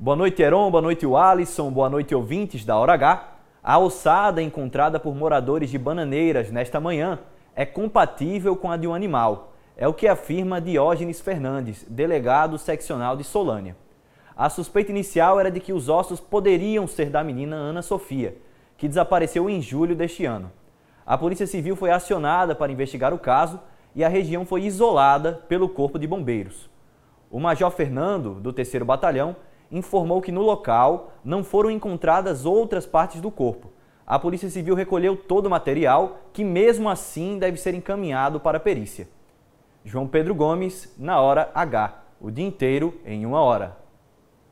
Boa noite, Heron. Boa noite, Alisson. Boa noite, ouvintes da Hora H. A ossada encontrada por moradores de Bananeiras nesta manhã é compatível com a de um animal. É o que afirma Diógenes Fernandes, delegado seccional de Solânia. A suspeita inicial era de que os ossos poderiam ser da menina Ana Sofia, que desapareceu em julho deste ano. A Polícia Civil foi acionada para investigar o caso e a região foi isolada pelo Corpo de Bombeiros. O Major Fernando, do 3 Batalhão, informou que no local não foram encontradas outras partes do corpo. A Polícia Civil recolheu todo o material, que mesmo assim deve ser encaminhado para a perícia. João Pedro Gomes, na hora H, o dia inteiro em uma hora.